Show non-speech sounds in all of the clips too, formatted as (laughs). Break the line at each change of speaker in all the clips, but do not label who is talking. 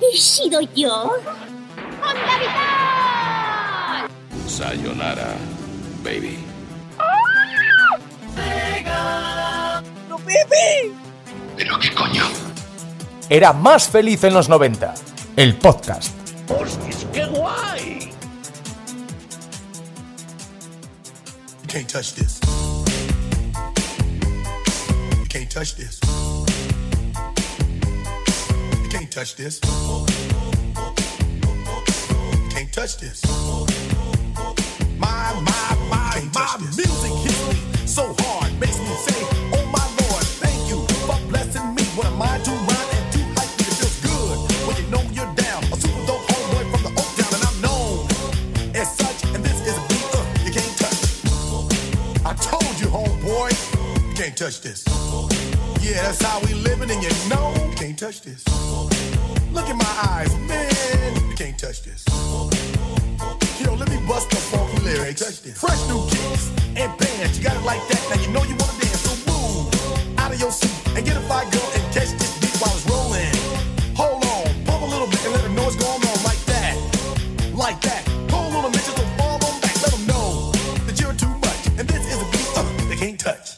¿He sido yo?
¡Onda Vital!
Sayonara, baby.
¡No, Pepe!
¿Pero qué coño?
Era más feliz en los 90. El podcast.
¡Hostias, qué guay!
You can't touch this. Touch this. You can't touch this. You can't touch this. My, my, my, my music hits me so hard, makes me say, Oh my Lord, thank you for blessing me. What am I to rhyme and to hype me? It feels good when you know you're down. A super dope homeboy from the Oak Town, and I'm known as such. And this is a beat uh, you can't touch. I told you, homeboy, you can't touch this. Yeah, that's how we living, and you know you can't touch this. Look in my eyes, man, you can't touch this. Yo, let me bust the funky lyrics. Fresh new kicks and bands, you got it like that. Now you know you wanna dance, so move out of your seat and get a fire girl and catch this beat while it's rolling. Hold on, pump a little bit and let them know what's going on like that, like that. Pull a little bitches and fall on back, let them know that you're too much. And this is a beat uh, they can't touch.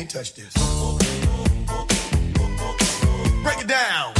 Can't touch this. Break it down.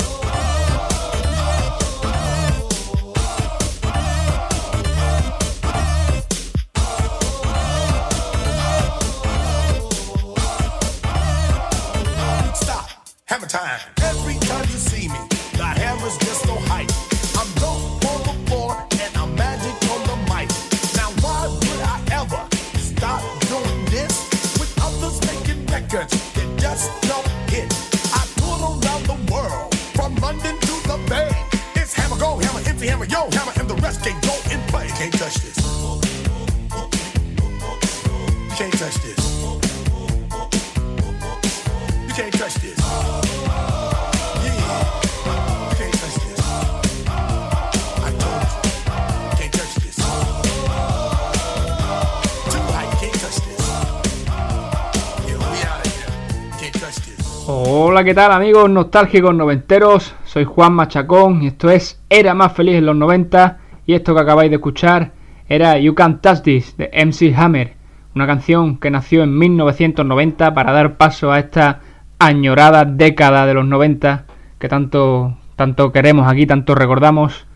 Hola, ¿qué tal amigos nostálgicos noventeros? Soy Juan Machacón y esto es Era más feliz en los 90 y esto que acabáis de escuchar era You Can't Touch This de MC Hammer, una canción que nació en 1990 para dar paso a esta añorada década de los 90 que tanto, tanto queremos aquí, tanto recordamos.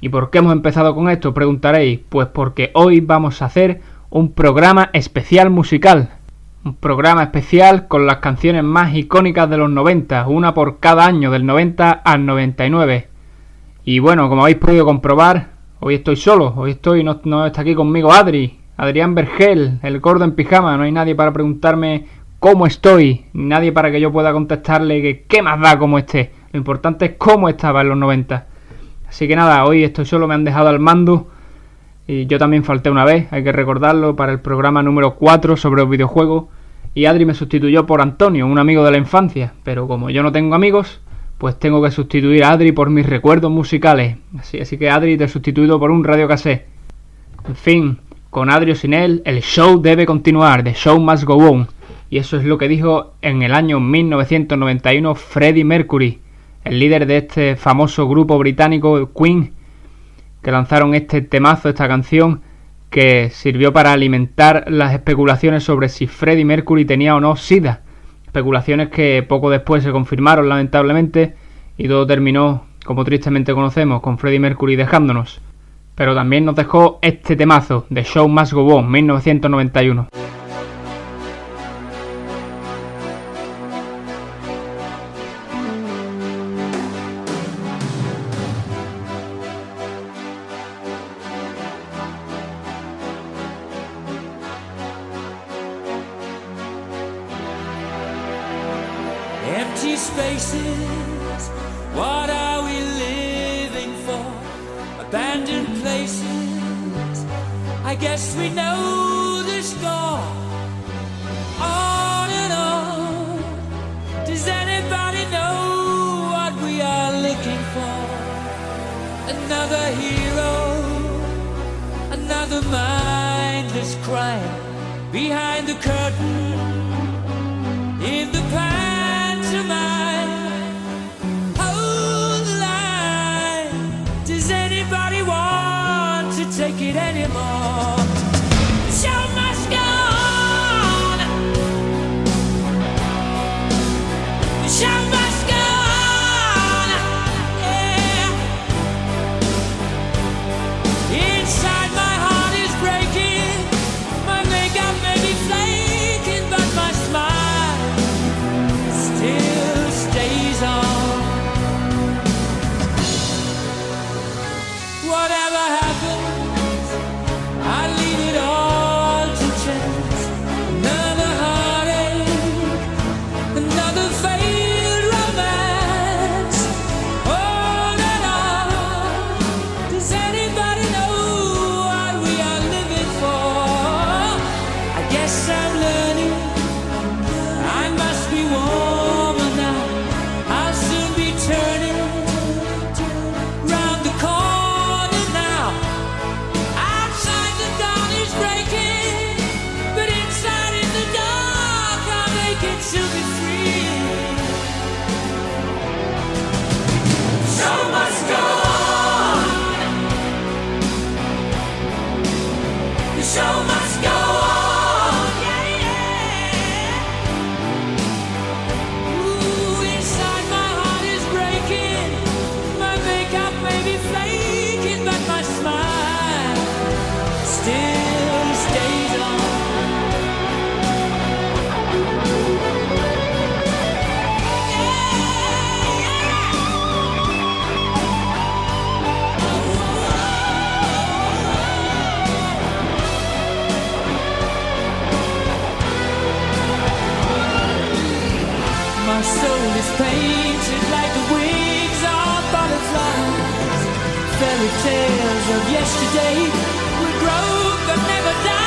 ¿Y por qué hemos empezado con esto? Preguntaréis. Pues porque hoy vamos a hacer un programa especial musical. Un programa especial con las canciones más icónicas de los 90, una por cada año, del 90 al 99. Y bueno, como habéis podido comprobar, hoy estoy solo, hoy estoy, no, no está aquí conmigo Adri, Adrián Vergel, el gordo en pijama, no hay nadie para preguntarme cómo estoy, nadie para que yo pueda contestarle que qué más da cómo esté. Lo importante es cómo estaba en los 90. Así que nada, hoy estoy solo, me han dejado al mando. Y yo también falté una vez, hay que recordarlo, para el programa número 4 sobre los videojuegos. Y Adri me sustituyó por Antonio, un amigo de la infancia. Pero como yo no tengo amigos, pues tengo que sustituir a Adri por mis recuerdos musicales. Así, así que Adri te he sustituido por un radio cassette. En fin, con Adri o sin él, el show debe continuar, the show must go on. Y eso es lo que dijo en el año 1991 Freddie Mercury el líder de este famoso grupo británico Queen, que lanzaron este temazo, esta canción, que sirvió para alimentar las especulaciones sobre si Freddie Mercury tenía o no SIDA. Especulaciones que poco después se confirmaron lamentablemente y todo terminó, como tristemente conocemos, con Freddie Mercury dejándonos. Pero también nos dejó este temazo, de Show Must Go On, 1991.
with tales of yesterday, with road that never died.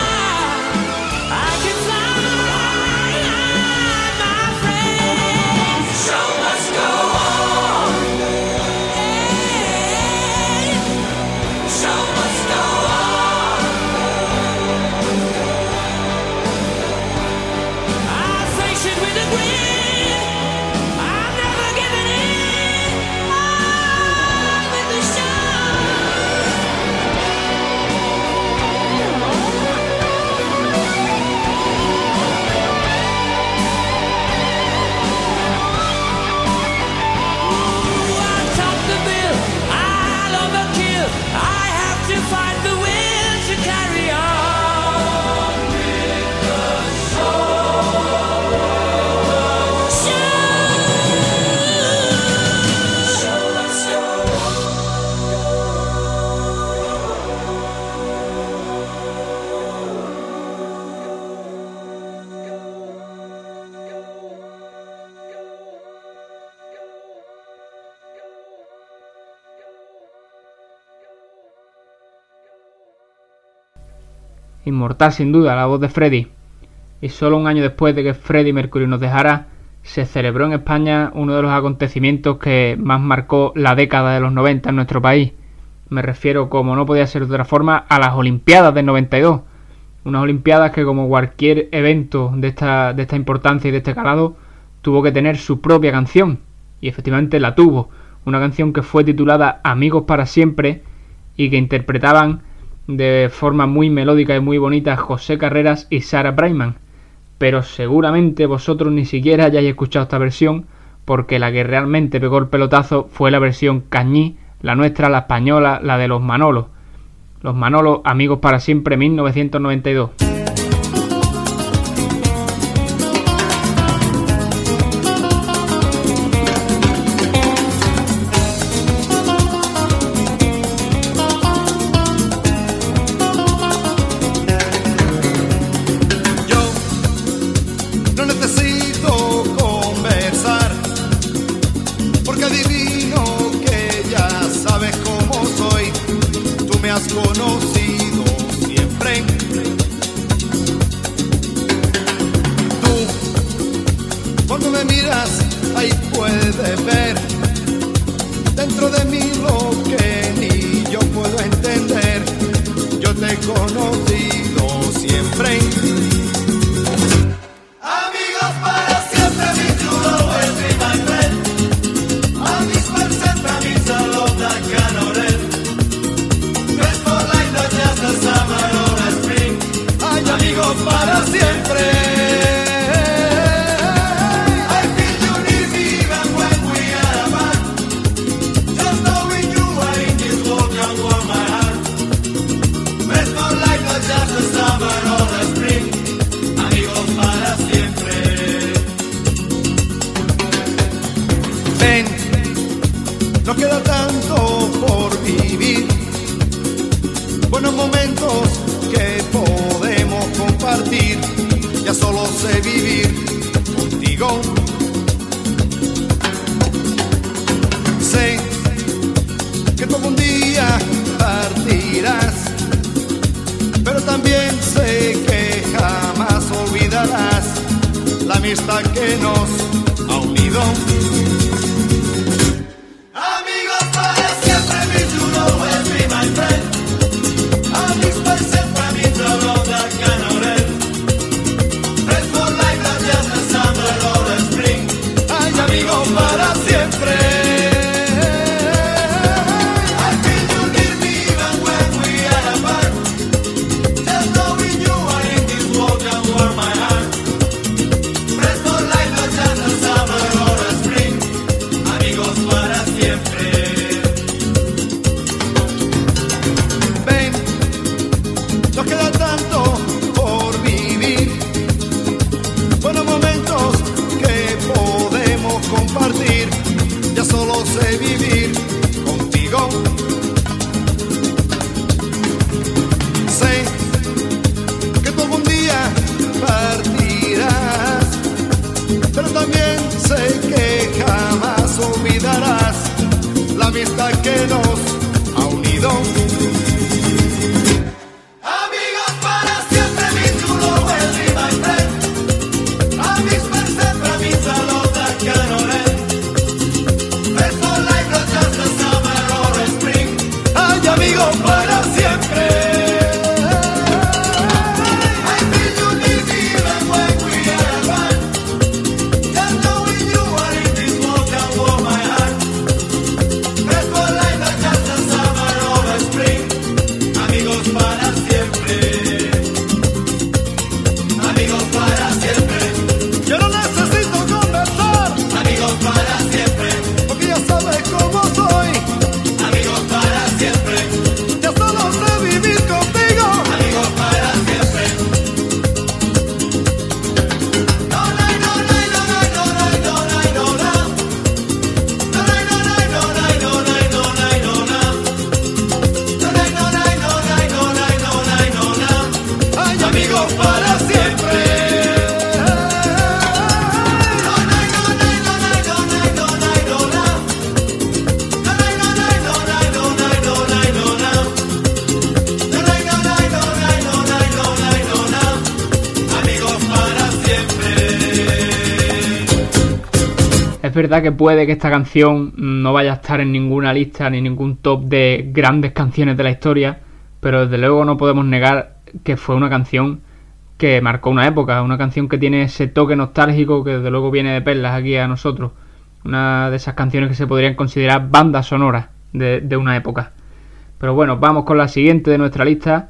Inmortal sin duda la voz de Freddy. Y solo un año después de que Freddy Mercury nos dejara, se celebró en España uno de los acontecimientos que más marcó la década de los 90 en nuestro país. Me refiero, como no podía ser de otra forma, a las Olimpiadas del 92. Unas Olimpiadas que, como cualquier evento de esta, de esta importancia y de este calado, tuvo que tener su propia canción. Y efectivamente la tuvo. Una canción que fue titulada Amigos para siempre y que interpretaban de forma muy melódica y muy bonita José Carreras y Sara Brightman pero seguramente vosotros ni siquiera hayáis escuchado esta versión, porque la que realmente pegó el pelotazo fue la versión cañí, la nuestra, la española, la de los Manolos. Los Manolos, amigos para siempre, 1992. para siempre.
Verdad que puede que esta canción no vaya a estar en ninguna lista ni ningún top de grandes canciones de la historia, pero desde luego no podemos negar que fue una canción que marcó una época, una canción que tiene ese toque nostálgico que desde luego viene de perlas aquí a nosotros. Una de esas canciones que se podrían considerar bandas sonoras de, de una época. Pero bueno, vamos con la siguiente de nuestra lista.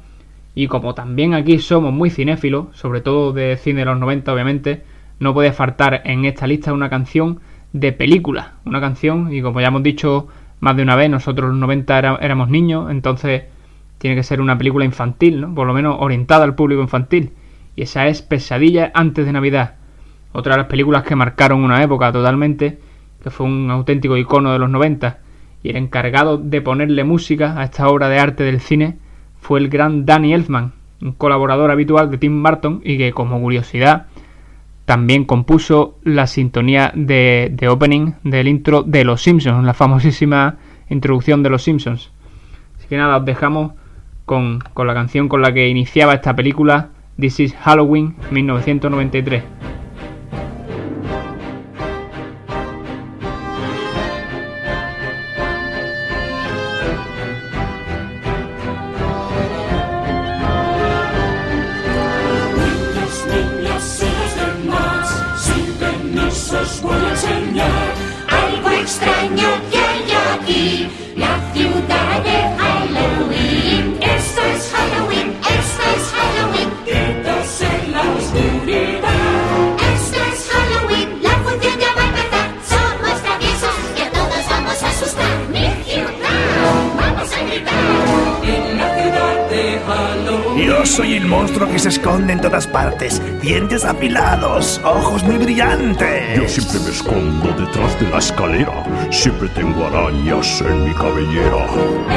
Y como también aquí somos muy cinéfilos, sobre todo de cine de los 90 obviamente, no puede faltar en esta lista una canción de película. Una canción, y como ya hemos dicho más de una vez, nosotros los 90 era- éramos niños, entonces tiene que ser una película infantil, ¿no? Por lo menos orientada al público infantil. Y esa es Pesadilla antes de Navidad. Otra de las películas que marcaron una época totalmente, que fue un auténtico icono de los 90. Y el encargado de ponerle música a esta obra de arte del cine fue el gran Danny Elfman, un colaborador habitual de Tim Burton y que como curiosidad también compuso la sintonía de, de opening del intro de Los Simpsons, la famosísima introducción de Los Simpsons. Así que nada, os dejamos con, con la canción con la que iniciaba esta película, This is Halloween 1993.
El monstruo que se esconde en todas partes. Dientes afilados, ojos muy brillantes.
Yo siempre me escondo detrás de la escalera. Siempre tengo arañas en mi cabellera.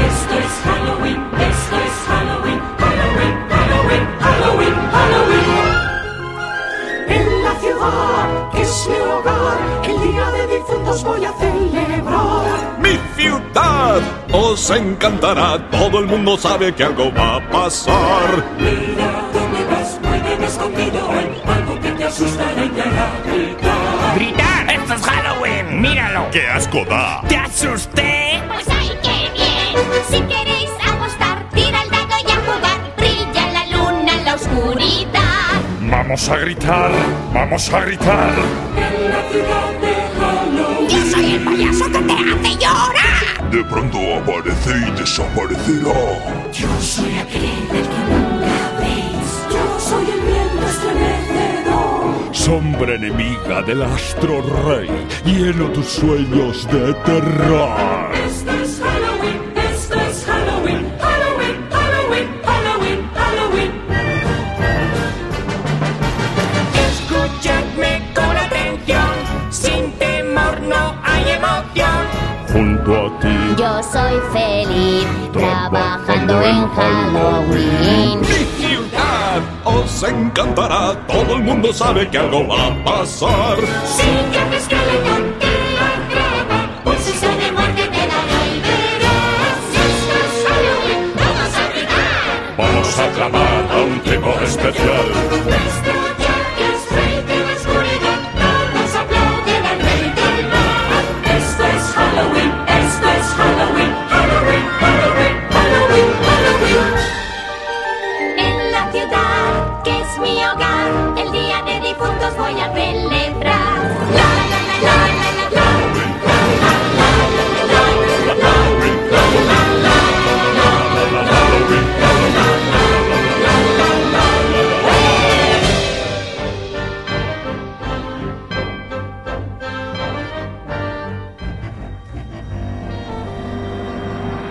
Esto es Halloween, esto es Halloween, Halloween, Halloween, Halloween, Halloween. En la ciudad que es mi hogar, el día de difuntos voy a celebrar.
Mi ciudad os encantará. Todo el mundo sabe que algo va a pasar.
Mira dónde vas, muy bien escondido, hay algo que te asustará y te hará gritar.
¡Gritar! ¡Esto es Halloween! ¡Míralo!
¡Qué asco da!
¡Te asusté!
Pues ay, qué bien. Si queréis apostar, tira el dado y a jugar. Brilla la luna en la oscuridad.
Vamos a gritar, vamos a gritar.
En la ciudad de Halloween.
Yo soy el payaso que te hace llorar.
De pronto aparece y desaparecerá.
Yo soy aquel del que nunca veis. Yo soy el viento estremecedor.
Sombra enemiga del astro rey, lleno tus sueños de terror.
Yo soy feliz trabajando en Halloween.
Mi ciudad os encantará. Todo el mundo sabe que algo va a pasar.
Si que esqueleto te atrapa, un susto de muerte te y verás. Esto es Halloween, vamos a gritar.
vamos a clamar a un tipo especial.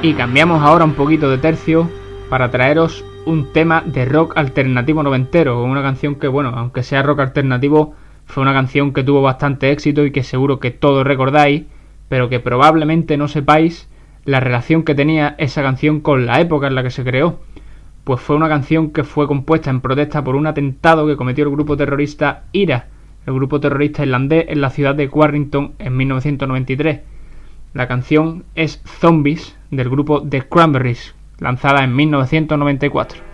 Y cambiamos ahora un poquito de tercio para traeros un tema de rock alternativo noventero, una canción que, bueno, aunque sea rock alternativo, fue una canción que tuvo bastante éxito y que seguro que todos recordáis, pero que probablemente no sepáis la relación que tenía esa canción con la época en la que se creó. Pues fue una canción que fue compuesta en protesta por un atentado que cometió el grupo terrorista IRA, el grupo terrorista irlandés en la ciudad de Warrington en 1993. La canción es Zombies del grupo The Cranberries, lanzada en 1994.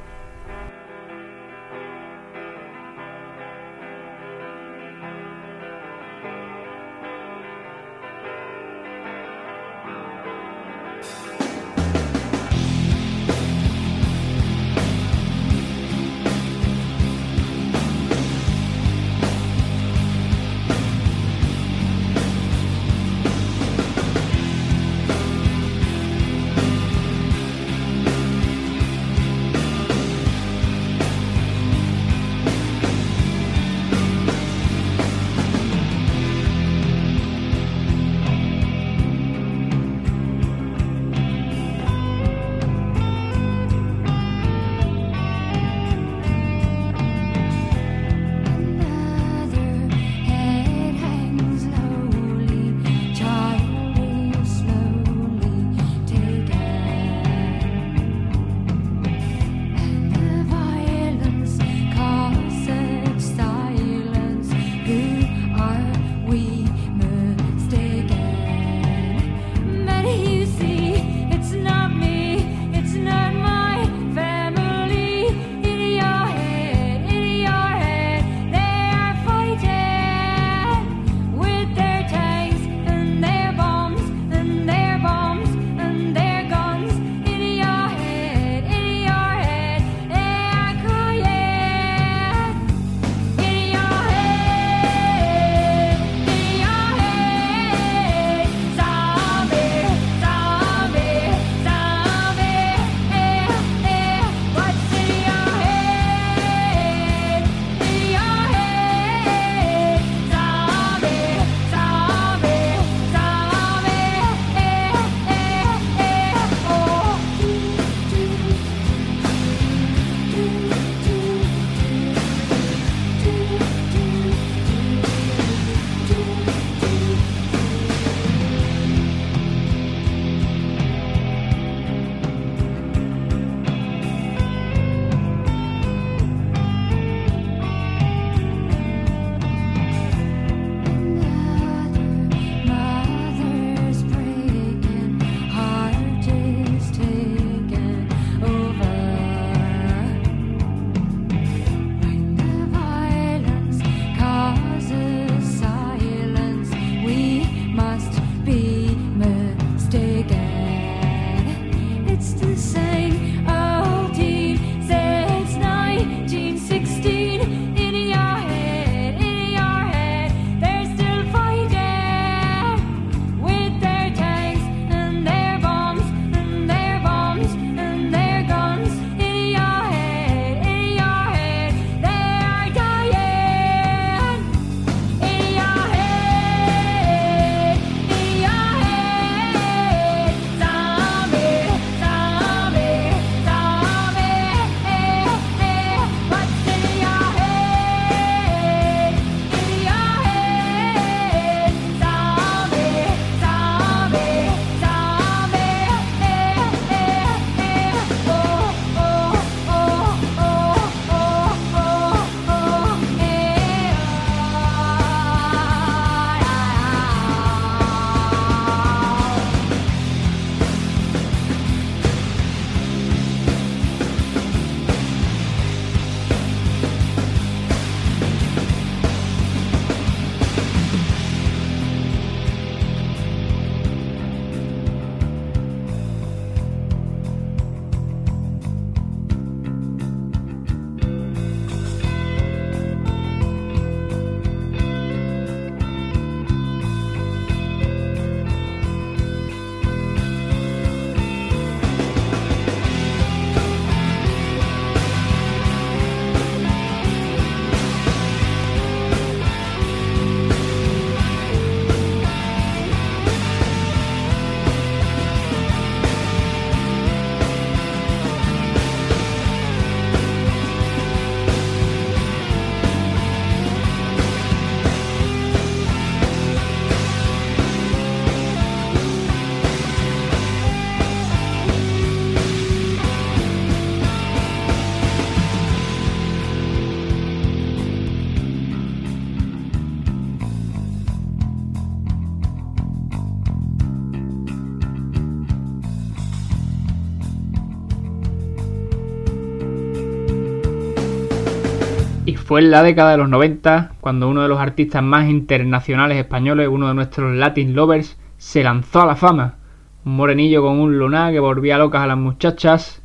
Fue en la década de los 90 cuando uno de los artistas más internacionales españoles, uno de nuestros Latin Lovers, se lanzó a la fama. Un morenillo con un lunar que volvía locas a las muchachas,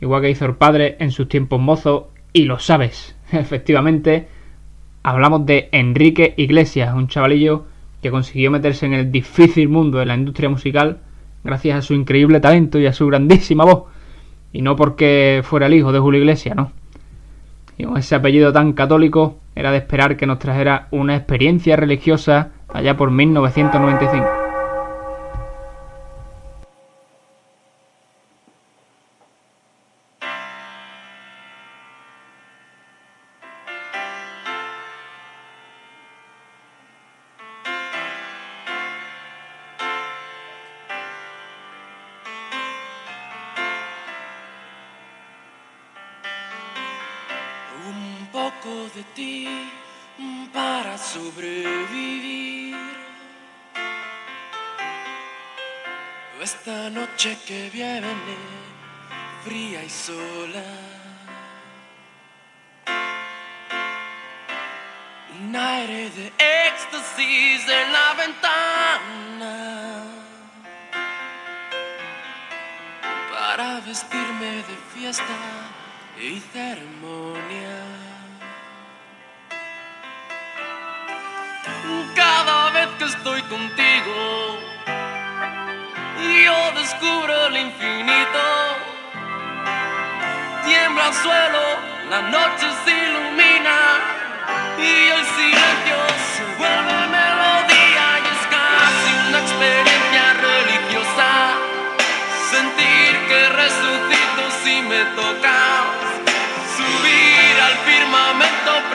igual que hizo el padre en sus tiempos mozos, y lo sabes, (laughs) efectivamente, hablamos de Enrique Iglesias, un chavalillo que consiguió meterse en el difícil mundo de la industria musical gracias a su increíble talento y a su grandísima voz, y no porque fuera el hijo de Julio Iglesias, ¿no? Y con ese apellido tan católico era de esperar que nos trajera una experiencia religiosa allá por 1995.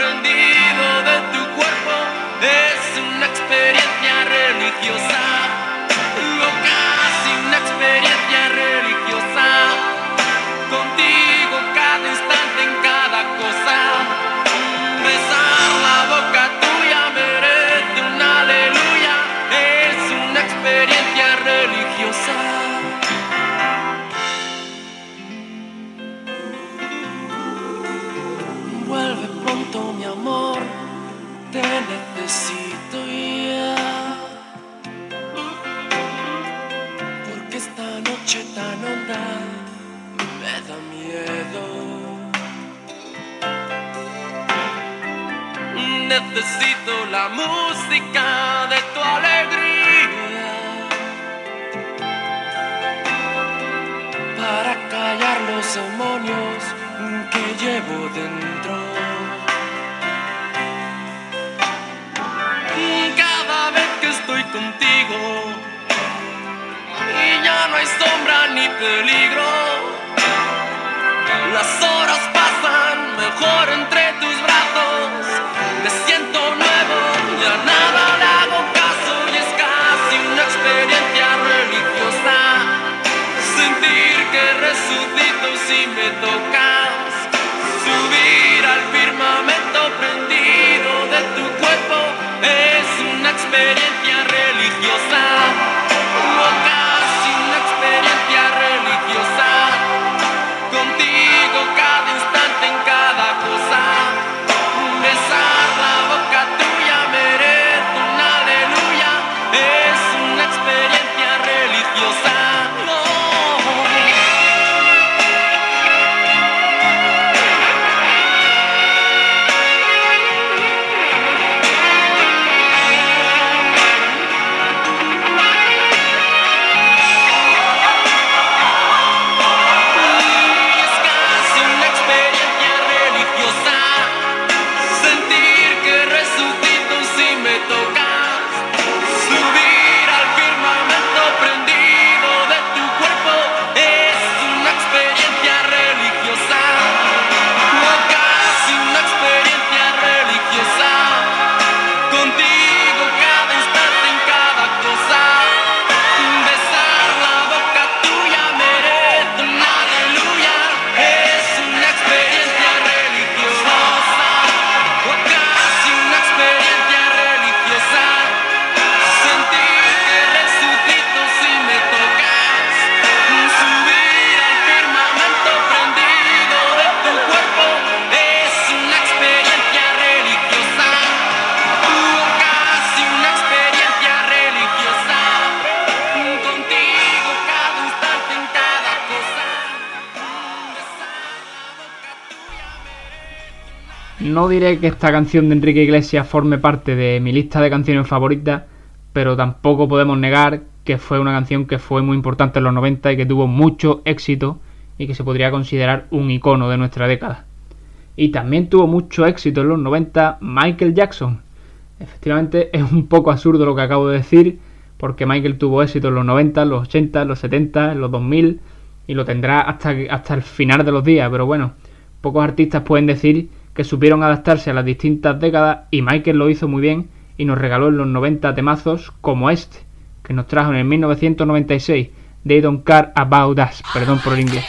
aprendí. necesito la música de tu alegría para callar los demonios que llevo dentro. Cada vez que estoy contigo y ya
no
hay sombra ni peligro, las horas pasan mejor entre tus brazos. Me siento nuevo, ya nada la boca soy, es casi una experiencia religiosa. Sentir que resucito si me tocas, subir al firmamento.
no
diré que esta canción de Enrique Iglesias forme parte de mi lista de canciones favoritas, pero tampoco podemos negar que fue una canción que fue muy importante en los 90 y que tuvo mucho éxito y que se podría considerar un icono de nuestra década. Y también tuvo mucho éxito en los 90 Michael Jackson. Efectivamente (laughs) es un poco absurdo lo que acabo de decir, porque Michael tuvo éxito en los 90, los 80, los 70, los 2000 y lo tendrá hasta, hasta el final de los días, pero bueno, pocos artistas pueden decir que supieron adaptarse a las distintas décadas y Michael lo hizo muy bien y nos regaló en los 90 temazos como este, que nos trajo en el 1996, They Don't Care About Us, perdón por el inglés.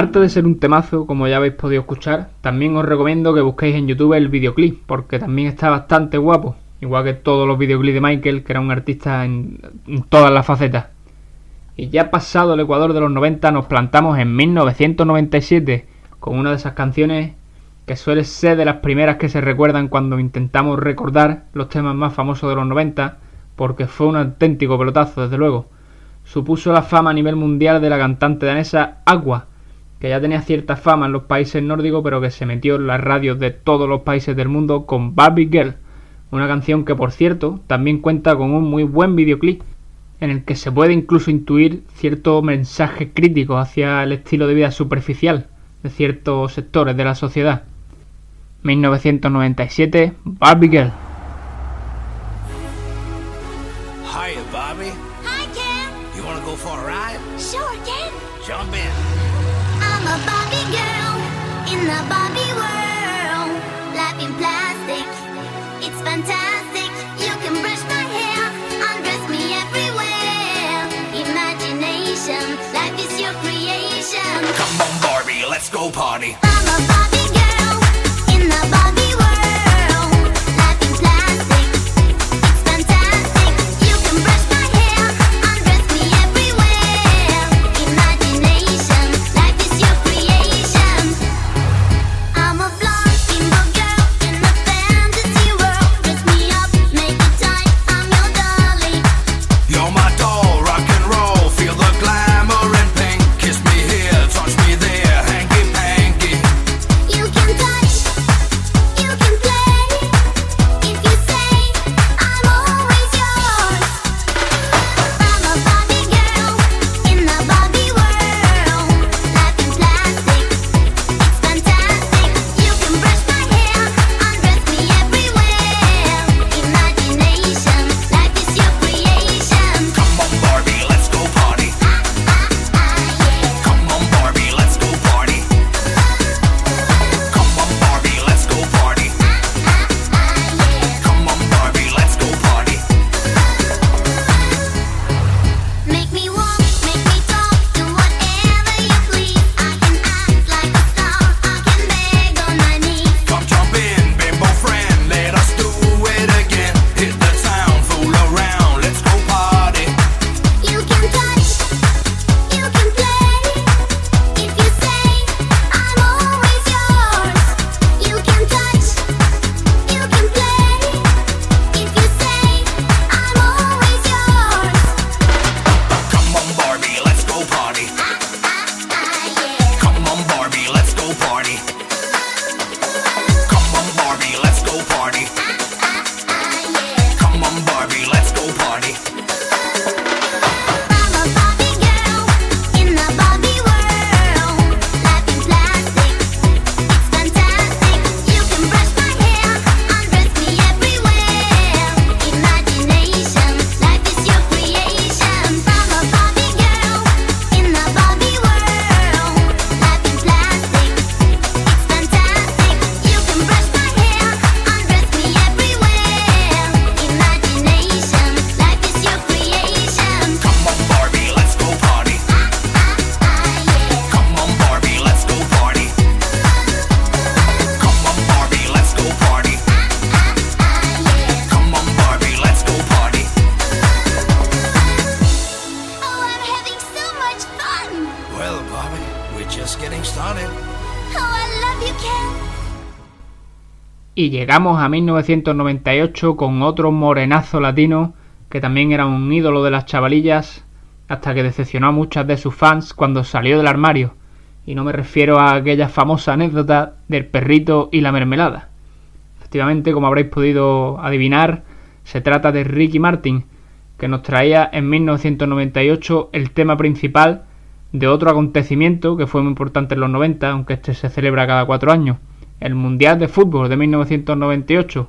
Aparte de ser un temazo, como ya habéis podido escuchar, también os recomiendo que busquéis en YouTube el videoclip, porque también está bastante guapo, igual que todos los videoclips de Michael, que era un artista en, todas las facetas.
Y ya pasado el Ecuador de los 90 nos plantamos en 1997 con una de esas canciones que suele ser de las primeras que se recuerdan cuando intentamos recordar los temas más famosos de los 90, porque fue un auténtico pelotazo, desde luego. Supuso la fama a nivel mundial de la cantante danesa Aqua, que ya tenía cierta fama en los países nórdicos pero que se metió en las radios de todos los países del mundo con Barbie Girl, una canción que por cierto también cuenta con un muy buen videoclip en el que se puede incluso intuir cierto mensaje crítico hacia el estilo de vida superficial de ciertos sectores de la sociedad. 1997, Barbie Girl.
Barbie,
let's go party.
Y llegamos a 1998 con otro morenazo latino que también era un ídolo de las chavalillas hasta que decepcionó a muchas de sus fans cuando salió del armario. Y no me refiero a aquella famosa anécdota del perrito y la mermelada. Efectivamente, como habréis podido adivinar, se trata de Ricky Martin, que nos traía en 1998 el tema principal de otro acontecimiento que fue muy importante en los 90, aunque este se celebra cada cuatro años, el Mundial de Fútbol de 1998,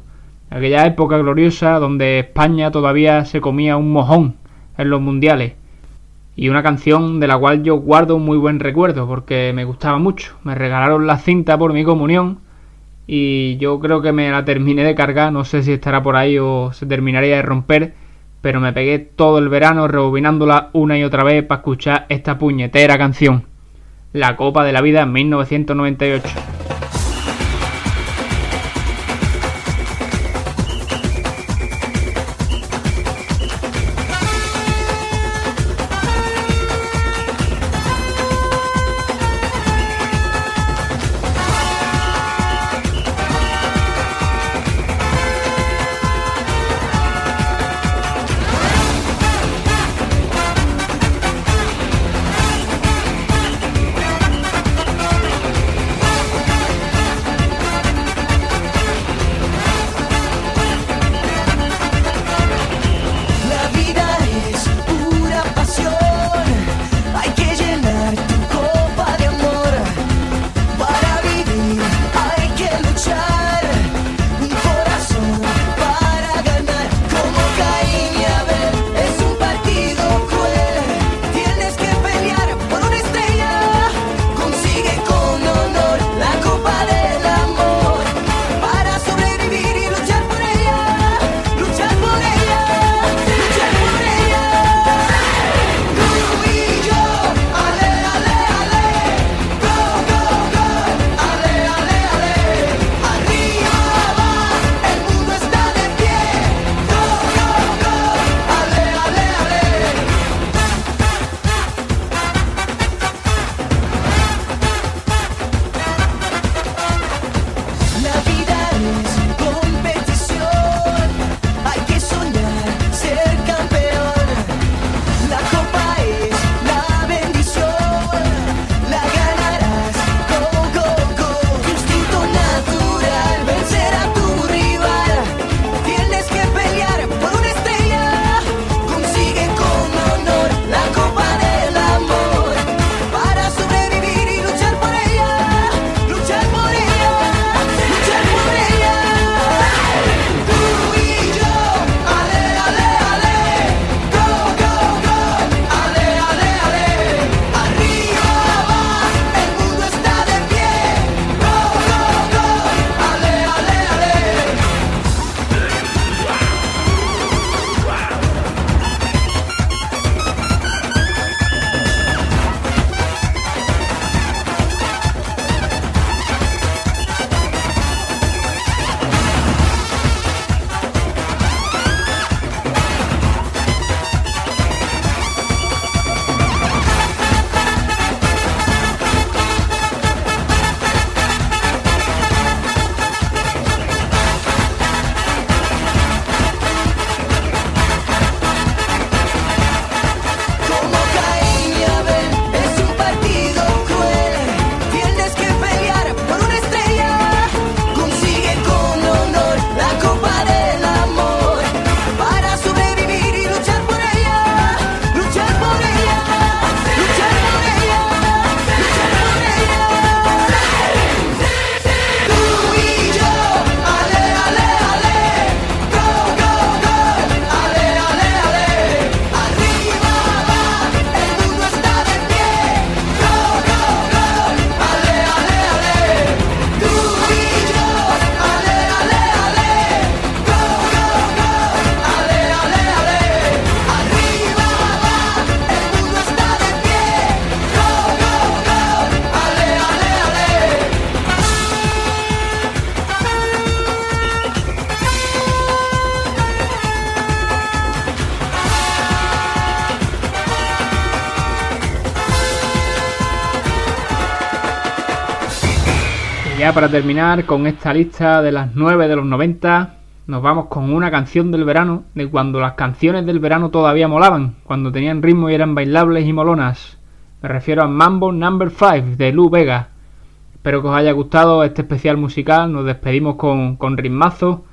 aquella época gloriosa donde España todavía se comía un mojón en los mundiales. Y una canción de la cual yo guardo un muy buen recuerdo porque me gustaba mucho. Me regalaron la cinta por mi comunión y yo creo que me la terminé de cargar, no sé si estará por ahí o se terminaría de romper, pero me pegué todo el verano rebobinándola una y otra vez para escuchar esta puñetera canción. La Copa de la Vida en 1998. Ya para terminar con esta lista de las 9 de los 90, nos vamos con una canción del verano, de cuando las canciones del verano todavía molaban, cuando tenían ritmo y eran bailables y molonas. Me refiero a Mambo Number 5 de Lu Vega. Espero que os haya gustado este especial musical, nos despedimos con, con ritmazo.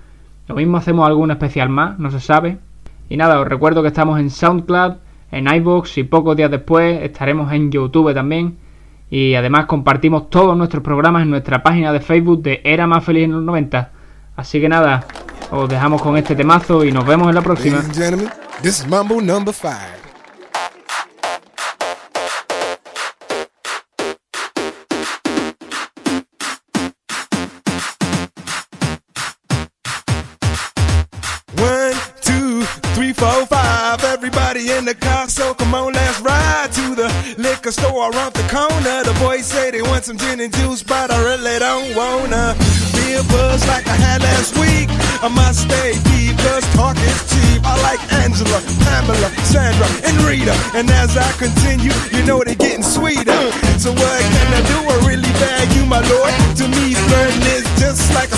Lo mismo hacemos algún especial más, no se sabe. Y nada, os recuerdo que estamos en SoundCloud, en iVoox y pocos días después estaremos en YouTube también. Y además compartimos todos nuestros programas en nuestra página de Facebook de Era Más Feliz en los 90. Así que nada, os dejamos con este temazo y nos vemos en la próxima.
Four, five. Everybody in the car, so come on, let's ride to the liquor store around the corner. The boys say they want some gin and juice, but I really don't wanna be a buzz like I had last week. I must stay deep, cause talk is cheap. I like Angela, Pamela, Sandra, and Rita. And as I continue, you know they're getting sweeter. So what can I do? I really you, my lord. To me, flirting is just like a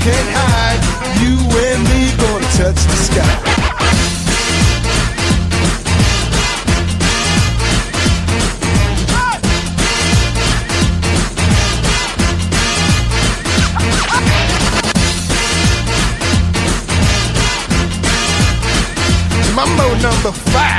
can't hide. You and me gonna touch the sky. Number five.